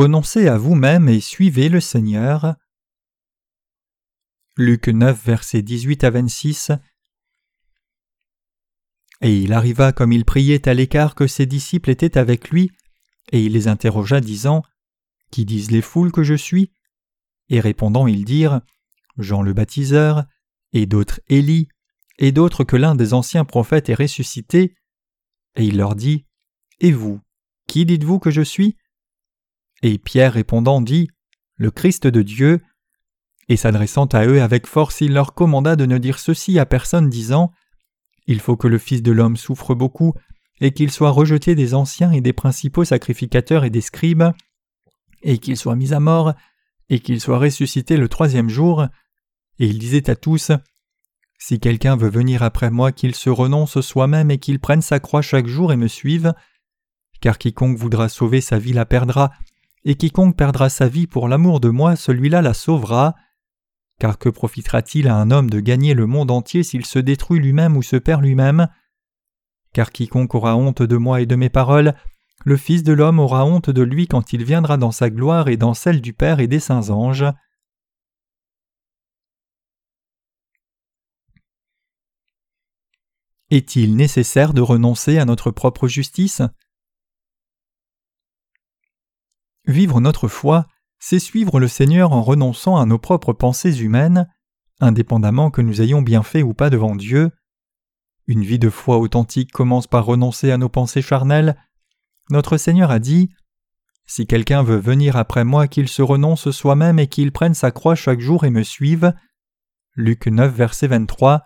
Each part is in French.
Renoncez à vous-même et suivez le Seigneur. Luc 9, versets 18 à 26. Et il arriva comme il priait à l'écart que ses disciples étaient avec lui, et il les interrogea, disant Qui disent les foules que je suis? Et répondant, ils dirent Jean le baptiseur, et d'autres Élie, et d'autres que l'un des anciens prophètes est ressuscité. Et il leur dit Et vous, qui dites-vous que je suis? Et Pierre répondant dit Le Christ de Dieu. Et s'adressant à eux avec force, il leur commanda de ne dire ceci à personne, disant Il faut que le Fils de l'homme souffre beaucoup, et qu'il soit rejeté des anciens et des principaux sacrificateurs et des scribes, et qu'il soit mis à mort, et qu'il soit ressuscité le troisième jour. Et il disait à tous Si quelqu'un veut venir après moi, qu'il se renonce soi-même et qu'il prenne sa croix chaque jour et me suive. Car quiconque voudra sauver sa vie la perdra, et quiconque perdra sa vie pour l'amour de moi, celui-là la sauvera. Car que profitera-t-il à un homme de gagner le monde entier s'il se détruit lui-même ou se perd lui-même? Car quiconque aura honte de moi et de mes paroles, le Fils de l'homme aura honte de lui quand il viendra dans sa gloire et dans celle du Père et des saints anges. Est-il nécessaire de renoncer à notre propre justice? Vivre notre foi, c'est suivre le Seigneur en renonçant à nos propres pensées humaines, indépendamment que nous ayons bien fait ou pas devant Dieu. Une vie de foi authentique commence par renoncer à nos pensées charnelles. Notre Seigneur a dit Si quelqu'un veut venir après moi, qu'il se renonce soi-même et qu'il prenne sa croix chaque jour et me suive. Luc 9, verset 23.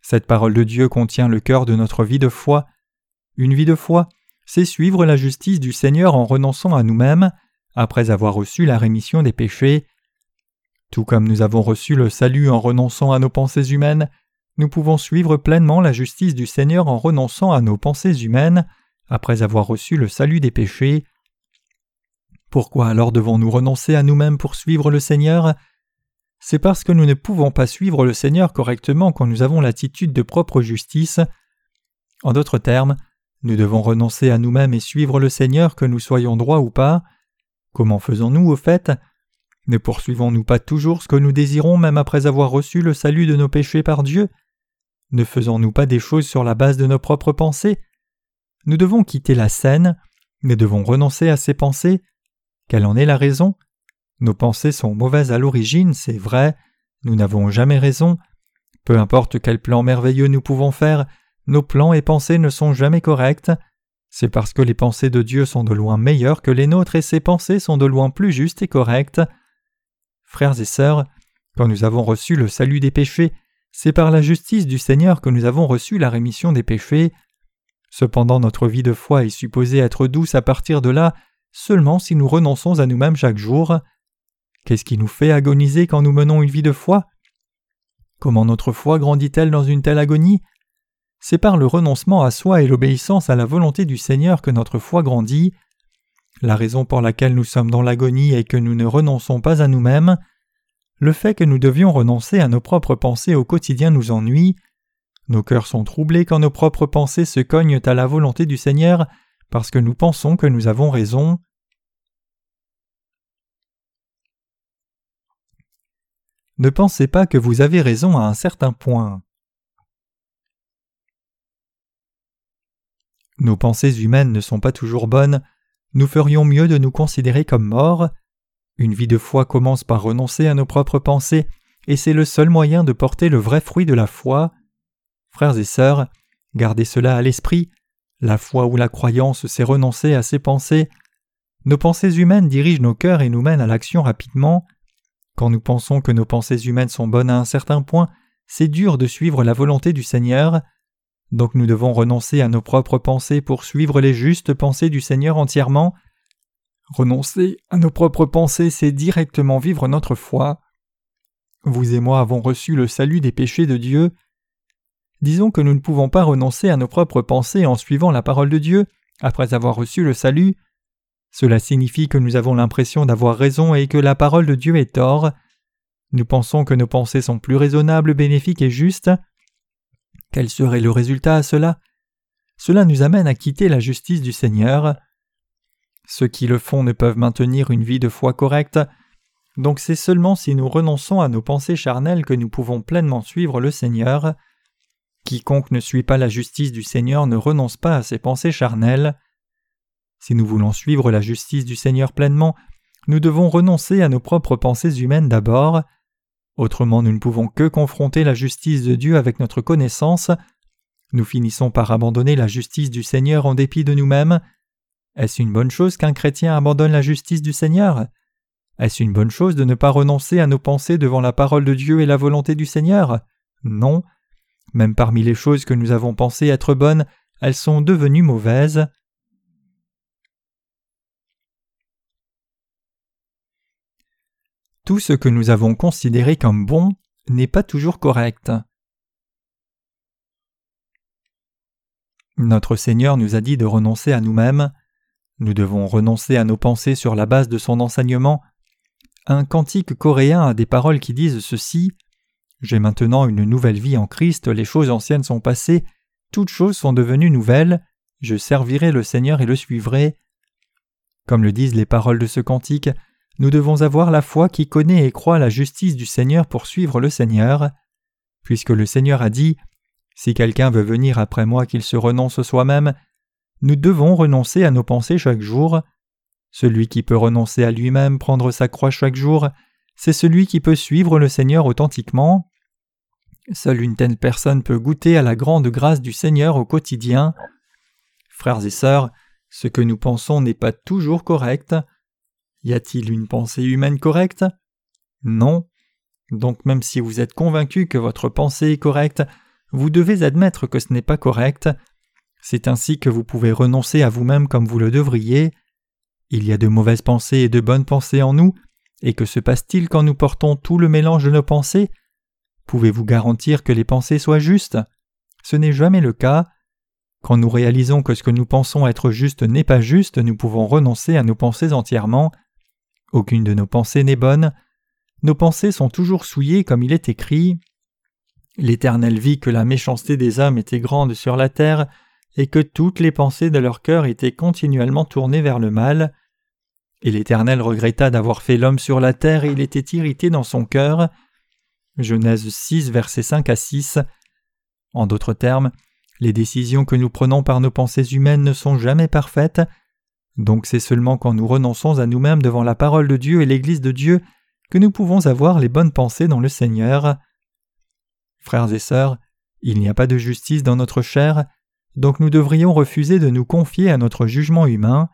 Cette parole de Dieu contient le cœur de notre vie de foi. Une vie de foi, c'est suivre la justice du Seigneur en renonçant à nous-mêmes, après avoir reçu la rémission des péchés. Tout comme nous avons reçu le salut en renonçant à nos pensées humaines, nous pouvons suivre pleinement la justice du Seigneur en renonçant à nos pensées humaines, après avoir reçu le salut des péchés. Pourquoi alors devons-nous renoncer à nous-mêmes pour suivre le Seigneur? C'est parce que nous ne pouvons pas suivre le Seigneur correctement quand nous avons l'attitude de propre justice. En d'autres termes, nous devons renoncer à nous-mêmes et suivre le Seigneur que nous soyons droits ou pas. Comment faisons-nous au fait? Ne poursuivons-nous pas toujours ce que nous désirons même après avoir reçu le salut de nos péchés par Dieu? Ne faisons-nous pas des choses sur la base de nos propres pensées? Nous devons quitter la scène, mais devons renoncer à ces pensées. Quelle en est la raison? Nos pensées sont mauvaises à l'origine, c'est vrai, nous n'avons jamais raison. Peu importe quel plan merveilleux nous pouvons faire, nos plans et pensées ne sont jamais corrects. C'est parce que les pensées de Dieu sont de loin meilleures que les nôtres et ses pensées sont de loin plus justes et correctes. Frères et sœurs, quand nous avons reçu le salut des péchés, c'est par la justice du Seigneur que nous avons reçu la rémission des péchés. Cependant notre vie de foi est supposée être douce à partir de là seulement si nous renonçons à nous-mêmes chaque jour. Qu'est-ce qui nous fait agoniser quand nous menons une vie de foi? Comment notre foi grandit-elle dans une telle agonie? C'est par le renoncement à soi et l'obéissance à la volonté du Seigneur que notre foi grandit. La raison pour laquelle nous sommes dans l'agonie est que nous ne renonçons pas à nous-mêmes. Le fait que nous devions renoncer à nos propres pensées au quotidien nous ennuie. Nos cœurs sont troublés quand nos propres pensées se cognent à la volonté du Seigneur parce que nous pensons que nous avons raison. Ne pensez pas que vous avez raison à un certain point. Nos pensées humaines ne sont pas toujours bonnes, nous ferions mieux de nous considérer comme morts. Une vie de foi commence par renoncer à nos propres pensées, et c'est le seul moyen de porter le vrai fruit de la foi. Frères et sœurs, gardez cela à l'esprit, la foi ou la croyance, c'est renoncer à ses pensées. Nos pensées humaines dirigent nos cœurs et nous mènent à l'action rapidement. Quand nous pensons que nos pensées humaines sont bonnes à un certain point, c'est dur de suivre la volonté du Seigneur. Donc nous devons renoncer à nos propres pensées pour suivre les justes pensées du Seigneur entièrement. Renoncer à nos propres pensées, c'est directement vivre notre foi. Vous et moi avons reçu le salut des péchés de Dieu. Disons que nous ne pouvons pas renoncer à nos propres pensées en suivant la parole de Dieu après avoir reçu le salut. Cela signifie que nous avons l'impression d'avoir raison et que la parole de Dieu est tort. Nous pensons que nos pensées sont plus raisonnables, bénéfiques et justes. Quel serait le résultat à cela? Cela nous amène à quitter la justice du Seigneur. Ceux qui le font ne peuvent maintenir une vie de foi correcte, donc c'est seulement si nous renonçons à nos pensées charnelles que nous pouvons pleinement suivre le Seigneur. Quiconque ne suit pas la justice du Seigneur ne renonce pas à ses pensées charnelles. Si nous voulons suivre la justice du Seigneur pleinement, nous devons renoncer à nos propres pensées humaines d'abord. Autrement nous ne pouvons que confronter la justice de Dieu avec notre connaissance. Nous finissons par abandonner la justice du Seigneur en dépit de nous-mêmes. Est-ce une bonne chose qu'un chrétien abandonne la justice du Seigneur? Est-ce une bonne chose de ne pas renoncer à nos pensées devant la parole de Dieu et la volonté du Seigneur? Non. Même parmi les choses que nous avons pensées être bonnes, elles sont devenues mauvaises. Tout ce que nous avons considéré comme bon n'est pas toujours correct. Notre Seigneur nous a dit de renoncer à nous-mêmes. Nous devons renoncer à nos pensées sur la base de son enseignement. Un cantique coréen a des paroles qui disent ceci J'ai maintenant une nouvelle vie en Christ, les choses anciennes sont passées, toutes choses sont devenues nouvelles, je servirai le Seigneur et le suivrai. Comme le disent les paroles de ce cantique, nous devons avoir la foi qui connaît et croit la justice du Seigneur pour suivre le Seigneur. Puisque le Seigneur a dit Si quelqu'un veut venir après moi qu'il se renonce soi-même, nous devons renoncer à nos pensées chaque jour. Celui qui peut renoncer à lui-même, prendre sa croix chaque jour, c'est celui qui peut suivre le Seigneur authentiquement. Seule une telle personne peut goûter à la grande grâce du Seigneur au quotidien. Frères et sœurs, ce que nous pensons n'est pas toujours correct. Y a-t-il une pensée humaine correcte? Non. Donc même si vous êtes convaincu que votre pensée est correcte, vous devez admettre que ce n'est pas correct. C'est ainsi que vous pouvez renoncer à vous-même comme vous le devriez. Il y a de mauvaises pensées et de bonnes pensées en nous, et que se passe-t-il quand nous portons tout le mélange de nos pensées? Pouvez-vous garantir que les pensées soient justes? Ce n'est jamais le cas. Quand nous réalisons que ce que nous pensons être juste n'est pas juste, nous pouvons renoncer à nos pensées entièrement. Aucune de nos pensées n'est bonne. Nos pensées sont toujours souillées comme il est écrit. L'Éternel vit que la méchanceté des hommes était grande sur la terre, et que toutes les pensées de leur cœur étaient continuellement tournées vers le mal. Et l'Éternel regretta d'avoir fait l'homme sur la terre, et il était irrité dans son cœur. Genèse 6, versets 5 à 6. En d'autres termes, les décisions que nous prenons par nos pensées humaines ne sont jamais parfaites, donc c'est seulement quand nous renonçons à nous-mêmes devant la parole de Dieu et l'Église de Dieu que nous pouvons avoir les bonnes pensées dans le Seigneur. Frères et sœurs, il n'y a pas de justice dans notre chair, donc nous devrions refuser de nous confier à notre jugement humain.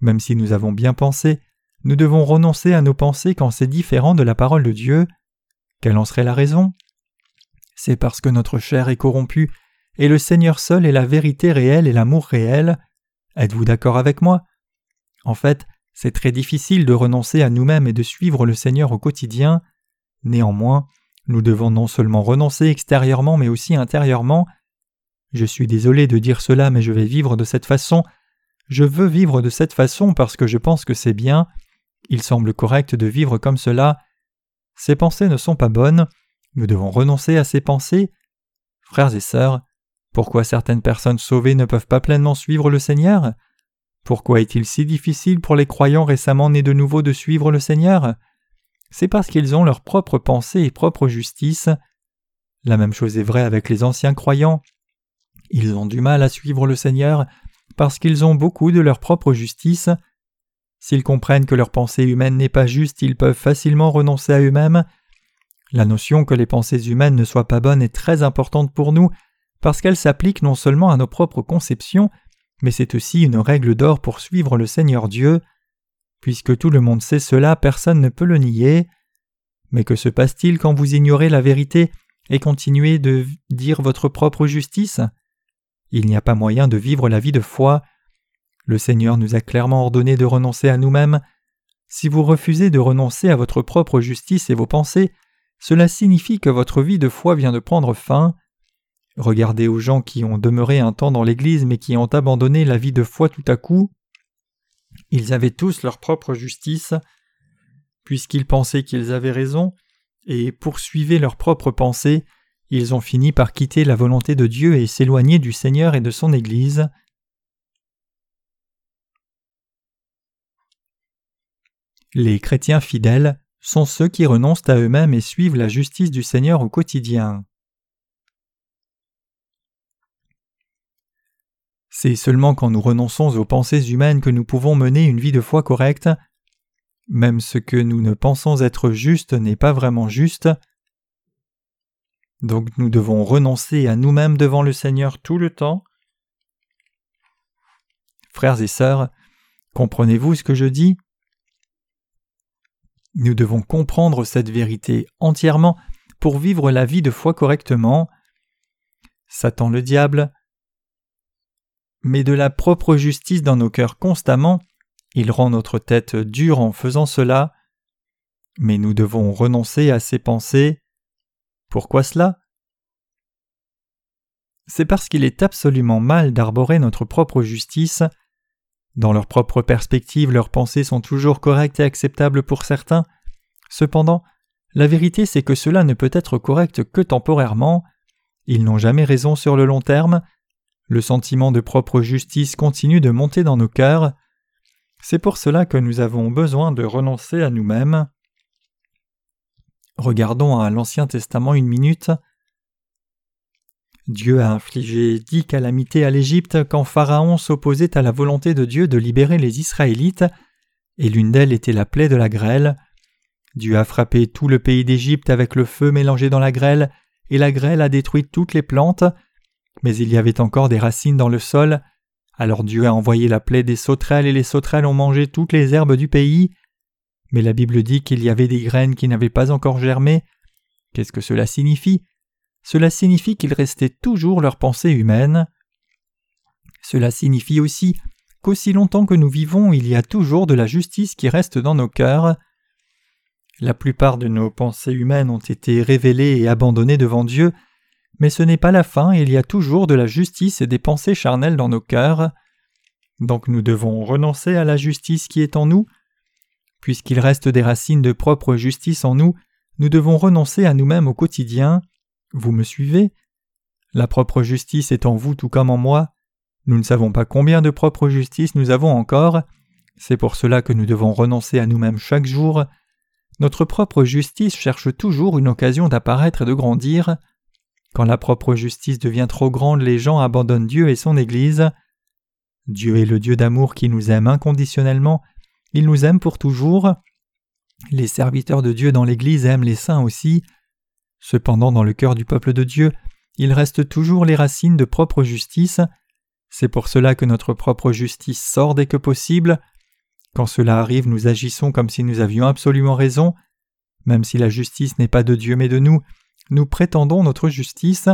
Même si nous avons bien pensé, nous devons renoncer à nos pensées quand c'est différent de la parole de Dieu. Quelle en serait la raison? C'est parce que notre chair est corrompue, et le Seigneur seul est la vérité réelle et l'amour réel. Êtes-vous d'accord avec moi? En fait, c'est très difficile de renoncer à nous-mêmes et de suivre le Seigneur au quotidien. Néanmoins, nous devons non seulement renoncer extérieurement mais aussi intérieurement. Je suis désolé de dire cela mais je vais vivre de cette façon. Je veux vivre de cette façon parce que je pense que c'est bien. Il semble correct de vivre comme cela. Ces pensées ne sont pas bonnes. Nous devons renoncer à ces pensées. Frères et sœurs, pourquoi certaines personnes sauvées ne peuvent pas pleinement suivre le Seigneur? Pourquoi est-il si difficile pour les croyants récemment nés de nouveau de suivre le Seigneur? C'est parce qu'ils ont leur propre pensée et propre justice. La même chose est vraie avec les anciens croyants. Ils ont du mal à suivre le Seigneur parce qu'ils ont beaucoup de leur propre justice. S'ils comprennent que leur pensée humaine n'est pas juste, ils peuvent facilement renoncer à eux-mêmes. La notion que les pensées humaines ne soient pas bonnes est très importante pour nous parce qu'elle s'applique non seulement à nos propres conceptions, mais c'est aussi une règle d'or pour suivre le Seigneur Dieu. Puisque tout le monde sait cela, personne ne peut le nier. Mais que se passe-t-il quand vous ignorez la vérité et continuez de dire votre propre justice? Il n'y a pas moyen de vivre la vie de foi. Le Seigneur nous a clairement ordonné de renoncer à nous-mêmes. Si vous refusez de renoncer à votre propre justice et vos pensées, cela signifie que votre vie de foi vient de prendre fin. Regardez aux gens qui ont demeuré un temps dans l'Église mais qui ont abandonné la vie de foi tout à coup. Ils avaient tous leur propre justice, puisqu'ils pensaient qu'ils avaient raison, et poursuivaient leurs propres pensées, ils ont fini par quitter la volonté de Dieu et s'éloigner du Seigneur et de son Église. Les chrétiens fidèles sont ceux qui renoncent à eux-mêmes et suivent la justice du Seigneur au quotidien. C'est seulement quand nous renonçons aux pensées humaines que nous pouvons mener une vie de foi correcte. Même ce que nous ne pensons être juste n'est pas vraiment juste. Donc nous devons renoncer à nous-mêmes devant le Seigneur tout le temps. Frères et sœurs, comprenez-vous ce que je dis? Nous devons comprendre cette vérité entièrement pour vivre la vie de foi correctement. Satan le diable met de la propre justice dans nos cœurs constamment, il rend notre tête dure en faisant cela, mais nous devons renoncer à ces pensées. Pourquoi cela? C'est parce qu'il est absolument mal d'arborer notre propre justice. Dans leur propre perspective, leurs pensées sont toujours correctes et acceptables pour certains. Cependant, la vérité c'est que cela ne peut être correct que temporairement. Ils n'ont jamais raison sur le long terme, le sentiment de propre justice continue de monter dans nos cœurs. C'est pour cela que nous avons besoin de renoncer à nous-mêmes. Regardons à l'Ancien Testament une minute. Dieu a infligé dix calamités à l'Égypte quand Pharaon s'opposait à la volonté de Dieu de libérer les Israélites, et l'une d'elles était la plaie de la grêle. Dieu a frappé tout le pays d'Égypte avec le feu mélangé dans la grêle, et la grêle a détruit toutes les plantes, mais il y avait encore des racines dans le sol. Alors Dieu a envoyé la plaie des sauterelles et les sauterelles ont mangé toutes les herbes du pays. Mais la Bible dit qu'il y avait des graines qui n'avaient pas encore germé. Qu'est-ce que cela signifie? Cela signifie qu'il restait toujours leur pensée humaine. Cela signifie aussi qu'aussi longtemps que nous vivons, il y a toujours de la justice qui reste dans nos cœurs. La plupart de nos pensées humaines ont été révélées et abandonnées devant Dieu, mais ce n'est pas la fin, il y a toujours de la justice et des pensées charnelles dans nos cœurs. Donc nous devons renoncer à la justice qui est en nous. Puisqu'il reste des racines de propre justice en nous, nous devons renoncer à nous-mêmes au quotidien. Vous me suivez? La propre justice est en vous tout comme en moi. Nous ne savons pas combien de propre justice nous avons encore. C'est pour cela que nous devons renoncer à nous-mêmes chaque jour. Notre propre justice cherche toujours une occasion d'apparaître et de grandir. Quand la propre justice devient trop grande, les gens abandonnent Dieu et son Église. Dieu est le Dieu d'amour qui nous aime inconditionnellement, il nous aime pour toujours. Les serviteurs de Dieu dans l'Église aiment les saints aussi. Cependant, dans le cœur du peuple de Dieu, il reste toujours les racines de propre justice. C'est pour cela que notre propre justice sort dès que possible. Quand cela arrive, nous agissons comme si nous avions absolument raison. Même si la justice n'est pas de Dieu mais de nous, nous prétendons notre justice,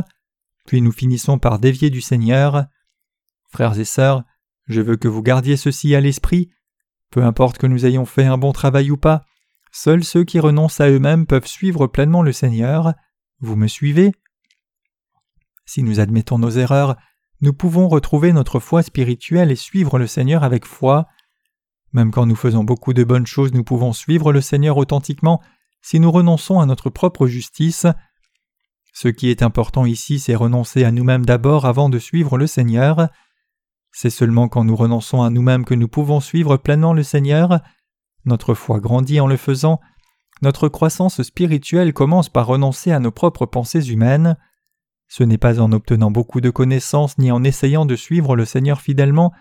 puis nous finissons par dévier du Seigneur. Frères et sœurs, je veux que vous gardiez ceci à l'esprit. Peu importe que nous ayons fait un bon travail ou pas, seuls ceux qui renoncent à eux-mêmes peuvent suivre pleinement le Seigneur. Vous me suivez? Si nous admettons nos erreurs, nous pouvons retrouver notre foi spirituelle et suivre le Seigneur avec foi. Même quand nous faisons beaucoup de bonnes choses, nous pouvons suivre le Seigneur authentiquement si nous renonçons à notre propre justice. Ce qui est important ici, c'est renoncer à nous-mêmes d'abord avant de suivre le Seigneur. C'est seulement quand nous renonçons à nous-mêmes que nous pouvons suivre pleinement le Seigneur. Notre foi grandit en le faisant. Notre croissance spirituelle commence par renoncer à nos propres pensées humaines. Ce n'est pas en obtenant beaucoup de connaissances ni en essayant de suivre le Seigneur fidèlement,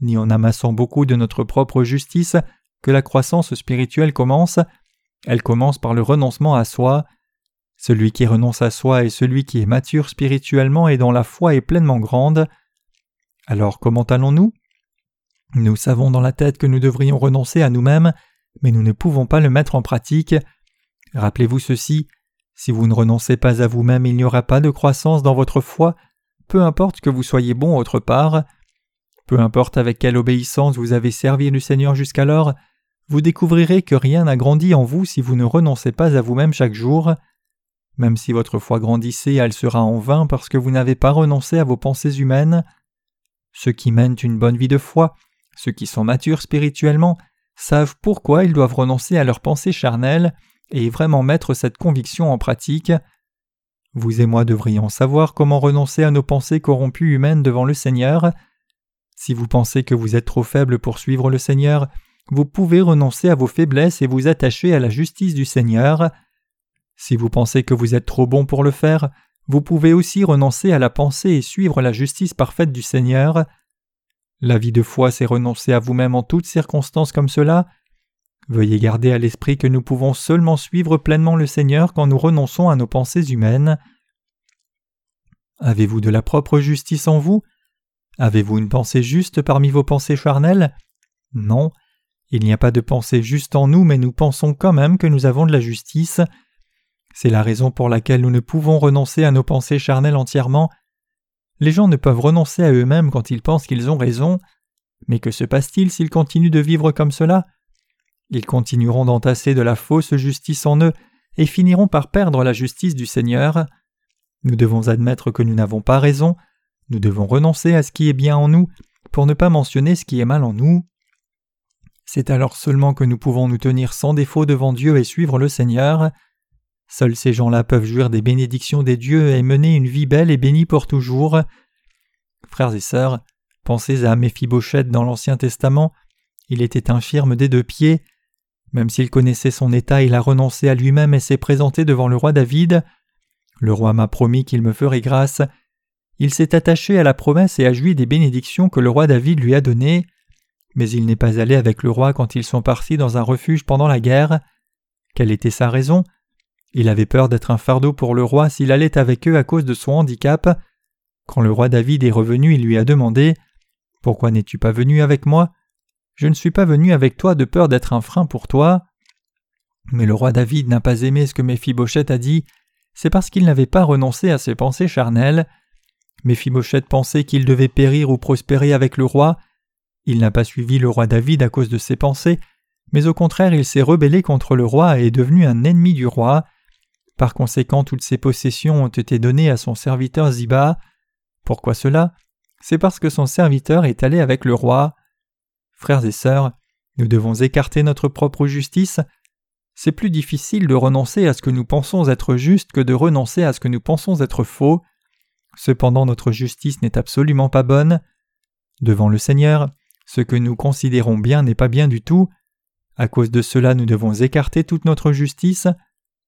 ni en amassant beaucoup de notre propre justice que la croissance spirituelle commence. Elle commence par le renoncement à soi. Celui qui renonce à soi est celui qui est mature spirituellement et dont la foi est pleinement grande. Alors comment allons-nous? Nous savons dans la tête que nous devrions renoncer à nous-mêmes, mais nous ne pouvons pas le mettre en pratique. Rappelez-vous ceci, si vous ne renoncez pas à vous-même, il n'y aura pas de croissance dans votre foi, peu importe que vous soyez bon autre part. Peu importe avec quelle obéissance vous avez servi le Seigneur jusqu'alors, vous découvrirez que rien n'a grandi en vous si vous ne renoncez pas à vous-même chaque jour. Même si votre foi grandissait, elle sera en vain parce que vous n'avez pas renoncé à vos pensées humaines. Ceux qui mènent une bonne vie de foi, ceux qui sont matures spirituellement, savent pourquoi ils doivent renoncer à leurs pensées charnelles et vraiment mettre cette conviction en pratique. Vous et moi devrions savoir comment renoncer à nos pensées corrompues humaines devant le Seigneur. Si vous pensez que vous êtes trop faible pour suivre le Seigneur, vous pouvez renoncer à vos faiblesses et vous attacher à la justice du Seigneur. Si vous pensez que vous êtes trop bon pour le faire, vous pouvez aussi renoncer à la pensée et suivre la justice parfaite du Seigneur. La vie de foi, c'est renoncer à vous-même en toutes circonstances comme cela. Veuillez garder à l'esprit que nous pouvons seulement suivre pleinement le Seigneur quand nous renonçons à nos pensées humaines. Avez-vous de la propre justice en vous? Avez-vous une pensée juste parmi vos pensées charnelles? Non. Il n'y a pas de pensée juste en nous, mais nous pensons quand même que nous avons de la justice. C'est la raison pour laquelle nous ne pouvons renoncer à nos pensées charnelles entièrement, les gens ne peuvent renoncer à eux-mêmes quand ils pensent qu'ils ont raison. Mais que se passe-t-il s'ils continuent de vivre comme cela? Ils continueront d'entasser de la fausse justice en eux et finiront par perdre la justice du Seigneur. Nous devons admettre que nous n'avons pas raison, nous devons renoncer à ce qui est bien en nous pour ne pas mentionner ce qui est mal en nous. C'est alors seulement que nous pouvons nous tenir sans défaut devant Dieu et suivre le Seigneur. Seuls ces gens-là peuvent jouir des bénédictions des dieux et mener une vie belle et bénie pour toujours. Frères et sœurs, pensez à Méphibosheth dans l'Ancien Testament. Il était infirme des deux pieds. Même s'il connaissait son état, il a renoncé à lui-même et s'est présenté devant le roi David. Le roi m'a promis qu'il me ferait grâce. Il s'est attaché à la promesse et a joui des bénédictions que le roi David lui a données. Mais il n'est pas allé avec le roi quand ils sont partis dans un refuge pendant la guerre. Quelle était sa raison? Il avait peur d'être un fardeau pour le roi s'il allait avec eux à cause de son handicap. Quand le roi David est revenu, il lui a demandé Pourquoi n'es-tu pas venu avec moi? Je ne suis pas venu avec toi de peur d'être un frein pour toi. Mais le roi David n'a pas aimé ce que Méphibosheth a dit, c'est parce qu'il n'avait pas renoncé à ses pensées charnelles. Méphibosheth pensait qu'il devait périr ou prospérer avec le roi. Il n'a pas suivi le roi David à cause de ses pensées, mais au contraire il s'est rebellé contre le roi et est devenu un ennemi du roi. Par conséquent, toutes ses possessions ont été données à son serviteur Ziba. Pourquoi cela? C'est parce que son serviteur est allé avec le roi. Frères et sœurs, nous devons écarter notre propre justice. C'est plus difficile de renoncer à ce que nous pensons être juste que de renoncer à ce que nous pensons être faux. Cependant notre justice n'est absolument pas bonne. Devant le Seigneur, ce que nous considérons bien n'est pas bien du tout. À cause de cela nous devons écarter toute notre justice.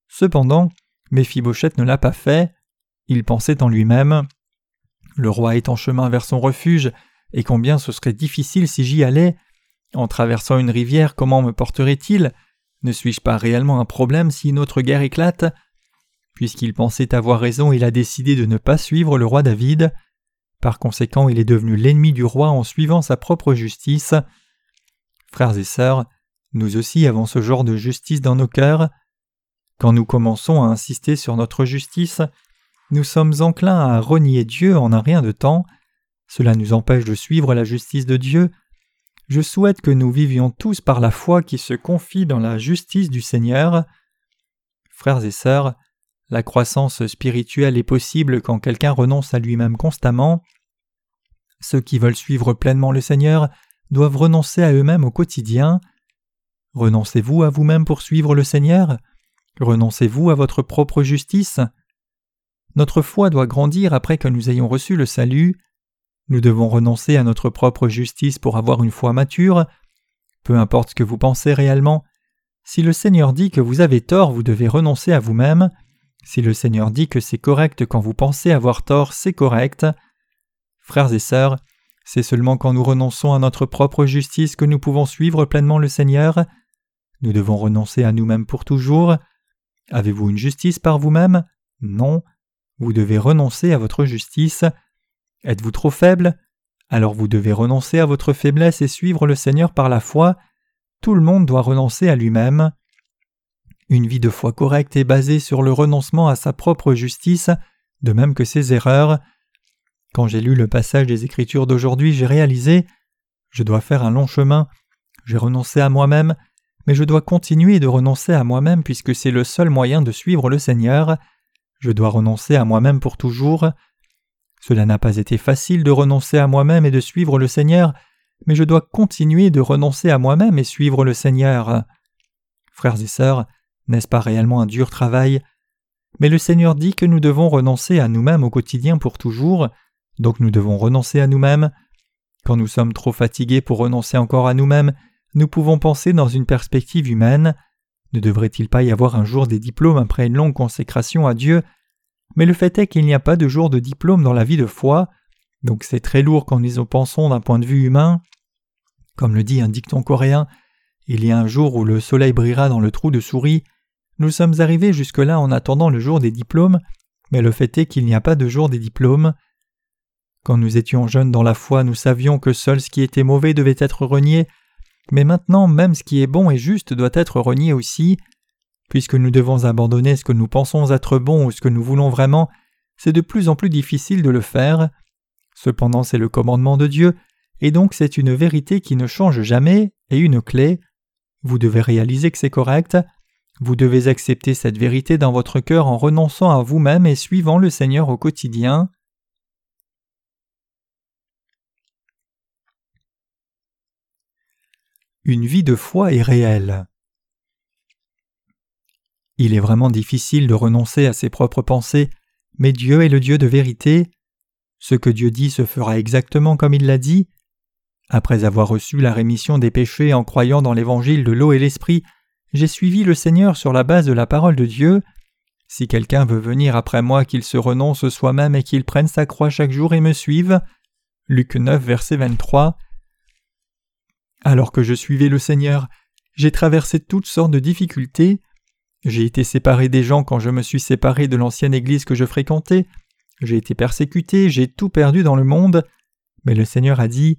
Cependant, Méphibosheth ne l'a pas fait. Il pensait en lui-même Le roi est en chemin vers son refuge, et combien ce serait difficile si j'y allais. En traversant une rivière, comment me porterait-il? Ne suis-je pas réellement un problème si une autre guerre éclate? Puisqu'il pensait avoir raison, il a décidé de ne pas suivre le roi David. Par conséquent, il est devenu l'ennemi du roi en suivant sa propre justice. Frères et sœurs, nous aussi avons ce genre de justice dans nos cœurs. Quand nous commençons à insister sur notre justice, nous sommes enclins à renier Dieu en un rien de temps. Cela nous empêche de suivre la justice de Dieu. Je souhaite que nous vivions tous par la foi qui se confie dans la justice du Seigneur. Frères et sœurs, la croissance spirituelle est possible quand quelqu'un renonce à lui-même constamment. Ceux qui veulent suivre pleinement le Seigneur doivent renoncer à eux-mêmes au quotidien. Renoncez-vous à vous-même pour suivre le Seigneur? Renoncez-vous à votre propre justice Notre foi doit grandir après que nous ayons reçu le salut. Nous devons renoncer à notre propre justice pour avoir une foi mature. Peu importe ce que vous pensez réellement, si le Seigneur dit que vous avez tort, vous devez renoncer à vous-même. Si le Seigneur dit que c'est correct quand vous pensez avoir tort, c'est correct. Frères et sœurs, c'est seulement quand nous renonçons à notre propre justice que nous pouvons suivre pleinement le Seigneur. Nous devons renoncer à nous-mêmes pour toujours. Avez-vous une justice par vous-même? Non. Vous devez renoncer à votre justice. Êtes-vous trop faible? Alors vous devez renoncer à votre faiblesse et suivre le Seigneur par la foi. Tout le monde doit renoncer à lui-même. Une vie de foi correcte est basée sur le renoncement à sa propre justice, de même que ses erreurs. Quand j'ai lu le passage des Écritures d'aujourd'hui, j'ai réalisé je dois faire un long chemin, j'ai renoncé à moi-même, mais je dois continuer de renoncer à moi-même puisque c'est le seul moyen de suivre le Seigneur. Je dois renoncer à moi-même pour toujours. Cela n'a pas été facile de renoncer à moi-même et de suivre le Seigneur, mais je dois continuer de renoncer à moi-même et suivre le Seigneur. Frères et sœurs, n'est-ce pas réellement un dur travail? Mais le Seigneur dit que nous devons renoncer à nous-mêmes au quotidien pour toujours, donc nous devons renoncer à nous-mêmes. Quand nous sommes trop fatigués pour renoncer encore à nous-mêmes, nous pouvons penser dans une perspective humaine. Ne devrait-il pas y avoir un jour des diplômes après une longue consécration à Dieu? Mais le fait est qu'il n'y a pas de jour de diplôme dans la vie de foi, donc c'est très lourd quand nous y pensons d'un point de vue humain. Comme le dit un dicton coréen, il y a un jour où le soleil brillera dans le trou de souris. Nous sommes arrivés jusque-là en attendant le jour des diplômes, mais le fait est qu'il n'y a pas de jour des diplômes. Quand nous étions jeunes dans la foi, nous savions que seul ce qui était mauvais devait être renié, mais maintenant même ce qui est bon et juste doit être renié aussi. Puisque nous devons abandonner ce que nous pensons être bon ou ce que nous voulons vraiment, c'est de plus en plus difficile de le faire. Cependant c'est le commandement de Dieu, et donc c'est une vérité qui ne change jamais et une clé. Vous devez réaliser que c'est correct. Vous devez accepter cette vérité dans votre cœur en renonçant à vous-même et suivant le Seigneur au quotidien. Une vie de foi est réelle. Il est vraiment difficile de renoncer à ses propres pensées, mais Dieu est le Dieu de vérité. Ce que Dieu dit se fera exactement comme il l'a dit. Après avoir reçu la rémission des péchés en croyant dans l'évangile de l'eau et l'esprit, j'ai suivi le Seigneur sur la base de la parole de Dieu. Si quelqu'un veut venir après moi, qu'il se renonce soi-même et qu'il prenne sa croix chaque jour et me suive. Luc 9, verset 23. Alors que je suivais le Seigneur, j'ai traversé toutes sortes de difficultés. J'ai été séparé des gens quand je me suis séparé de l'ancienne église que je fréquentais. J'ai été persécuté, j'ai tout perdu dans le monde. Mais le Seigneur a dit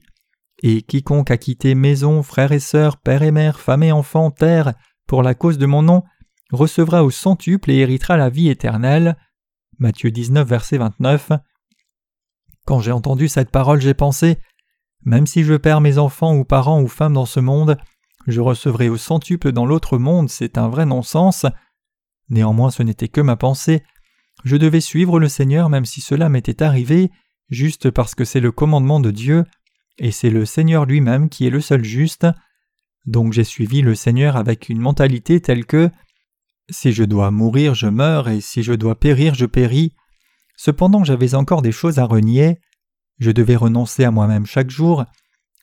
Et quiconque a quitté maison, frères et sœurs, père et mère, femme et enfants, terre, pour la cause de mon nom, recevra au centuple et héritera la vie éternelle. Matthieu 19, verset 29. Quand j'ai entendu cette parole, j'ai pensé même si je perds mes enfants ou parents ou femmes dans ce monde, je recevrai au centuple dans l'autre monde, c'est un vrai non-sens. Néanmoins ce n'était que ma pensée. Je devais suivre le Seigneur même si cela m'était arrivé, juste parce que c'est le commandement de Dieu, et c'est le Seigneur lui-même qui est le seul juste. Donc j'ai suivi le Seigneur avec une mentalité telle que si je dois mourir, je meurs, et si je dois périr, je péris. Cependant j'avais encore des choses à renier. Je devais renoncer à moi-même chaque jour.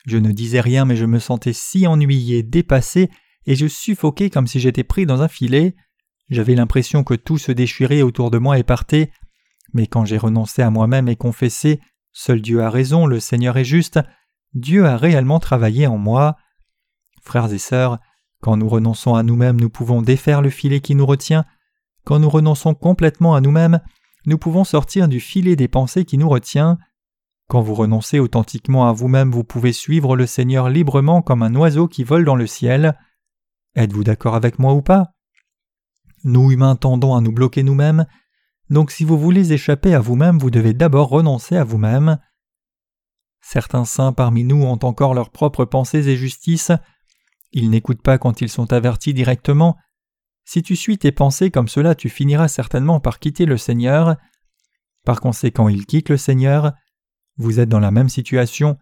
Je ne disais rien, mais je me sentais si ennuyé, dépassé, et je suffoquais comme si j'étais pris dans un filet. J'avais l'impression que tout se déchirait autour de moi et partait. Mais quand j'ai renoncé à moi-même et confessé Seul Dieu a raison, le Seigneur est juste, Dieu a réellement travaillé en moi. Frères et sœurs, quand nous renonçons à nous-mêmes, nous pouvons défaire le filet qui nous retient. Quand nous renonçons complètement à nous-mêmes, nous pouvons sortir du filet des pensées qui nous retient. Quand vous renoncez authentiquement à vous-même, vous pouvez suivre le Seigneur librement comme un oiseau qui vole dans le ciel. Êtes-vous d'accord avec moi ou pas? Nous humains tendons à nous bloquer nous-mêmes, donc si vous voulez échapper à vous-même, vous devez d'abord renoncer à vous-même. Certains saints parmi nous ont encore leurs propres pensées et justice. Ils n'écoutent pas quand ils sont avertis directement. Si tu suis tes pensées comme cela, tu finiras certainement par quitter le Seigneur. Par conséquent, ils quittent le Seigneur. Vous êtes dans la même situation.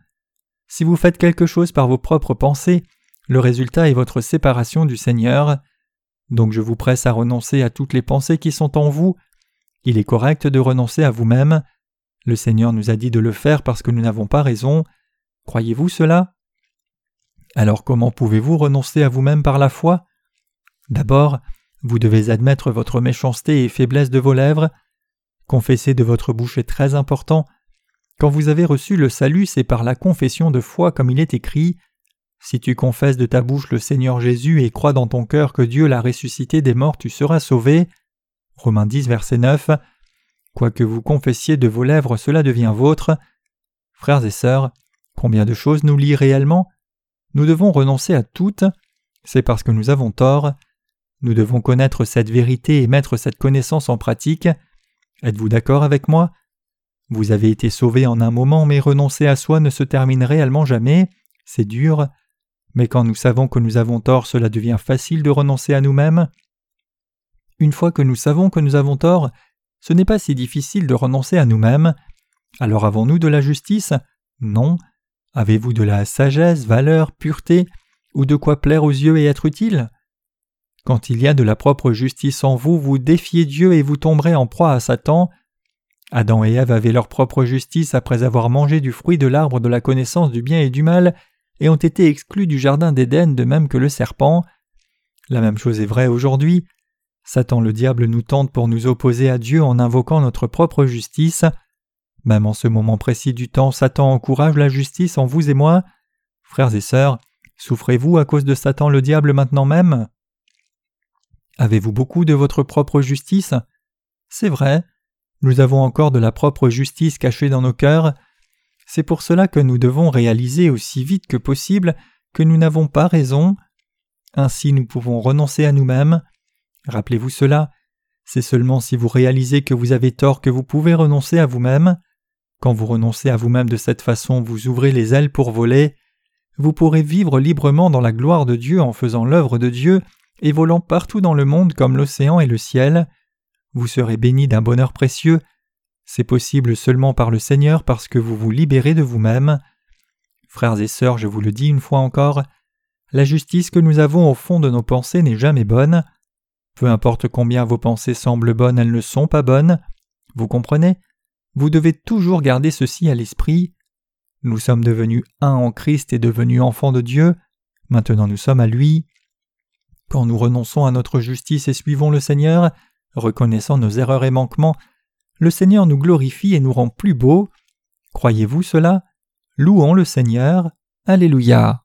Si vous faites quelque chose par vos propres pensées, le résultat est votre séparation du Seigneur. Donc je vous presse à renoncer à toutes les pensées qui sont en vous. Il est correct de renoncer à vous-même. Le Seigneur nous a dit de le faire parce que nous n'avons pas raison. Croyez-vous cela? Alors comment pouvez-vous renoncer à vous-même par la foi? D'abord, vous devez admettre votre méchanceté et faiblesse de vos lèvres. Confesser de votre bouche est très important. Quand vous avez reçu le salut, c'est par la confession de foi comme il est écrit. Si tu confesses de ta bouche le Seigneur Jésus et crois dans ton cœur que Dieu l'a ressuscité des morts, tu seras sauvé. Romains 10, verset 9. Quoique vous confessiez de vos lèvres, cela devient vôtre. Frères et sœurs, combien de choses nous lient réellement? Nous devons renoncer à toutes. C'est parce que nous avons tort. Nous devons connaître cette vérité et mettre cette connaissance en pratique. Êtes-vous d'accord avec moi? Vous avez été sauvé en un moment, mais renoncer à soi ne se termine réellement jamais. C'est dur. Mais quand nous savons que nous avons tort, cela devient facile de renoncer à nous-mêmes. Une fois que nous savons que nous avons tort, ce n'est pas si difficile de renoncer à nous-mêmes. Alors avons-nous de la justice? Non. Avez-vous de la sagesse, valeur, pureté, ou de quoi plaire aux yeux et être utile? Quand il y a de la propre justice en vous, vous défiez Dieu et vous tomberez en proie à Satan. Adam et Ève avaient leur propre justice après avoir mangé du fruit de l'arbre de la connaissance du bien et du mal, et ont été exclus du Jardin d'Éden de même que le serpent. La même chose est vraie aujourd'hui. Satan le diable nous tente pour nous opposer à Dieu en invoquant notre propre justice. Même en ce moment précis du temps, Satan encourage la justice en vous et moi. Frères et sœurs, souffrez-vous à cause de Satan le diable maintenant même? Avez-vous beaucoup de votre propre justice? C'est vrai, nous avons encore de la propre justice cachée dans nos cœurs. C'est pour cela que nous devons réaliser aussi vite que possible que nous n'avons pas raison. Ainsi nous pouvons renoncer à nous-mêmes. Rappelez-vous cela, c'est seulement si vous réalisez que vous avez tort que vous pouvez renoncer à vous-même. Quand vous renoncez à vous-même de cette façon, vous ouvrez les ailes pour voler. Vous pourrez vivre librement dans la gloire de Dieu en faisant l'œuvre de Dieu et volant partout dans le monde comme l'océan et le ciel. Vous serez béni d'un bonheur précieux. C'est possible seulement par le Seigneur parce que vous vous libérez de vous-même. Frères et sœurs, je vous le dis une fois encore, la justice que nous avons au fond de nos pensées n'est jamais bonne. Peu importe combien vos pensées semblent bonnes, elles ne sont pas bonnes. Vous comprenez? Vous devez toujours garder ceci à l'esprit. Nous sommes devenus un en Christ et devenus enfants de Dieu. Maintenant nous sommes à lui. Quand nous renonçons à notre justice et suivons le Seigneur, reconnaissant nos erreurs et manquements, le Seigneur nous glorifie et nous rend plus beaux. Croyez-vous cela? Louons le Seigneur. Alléluia.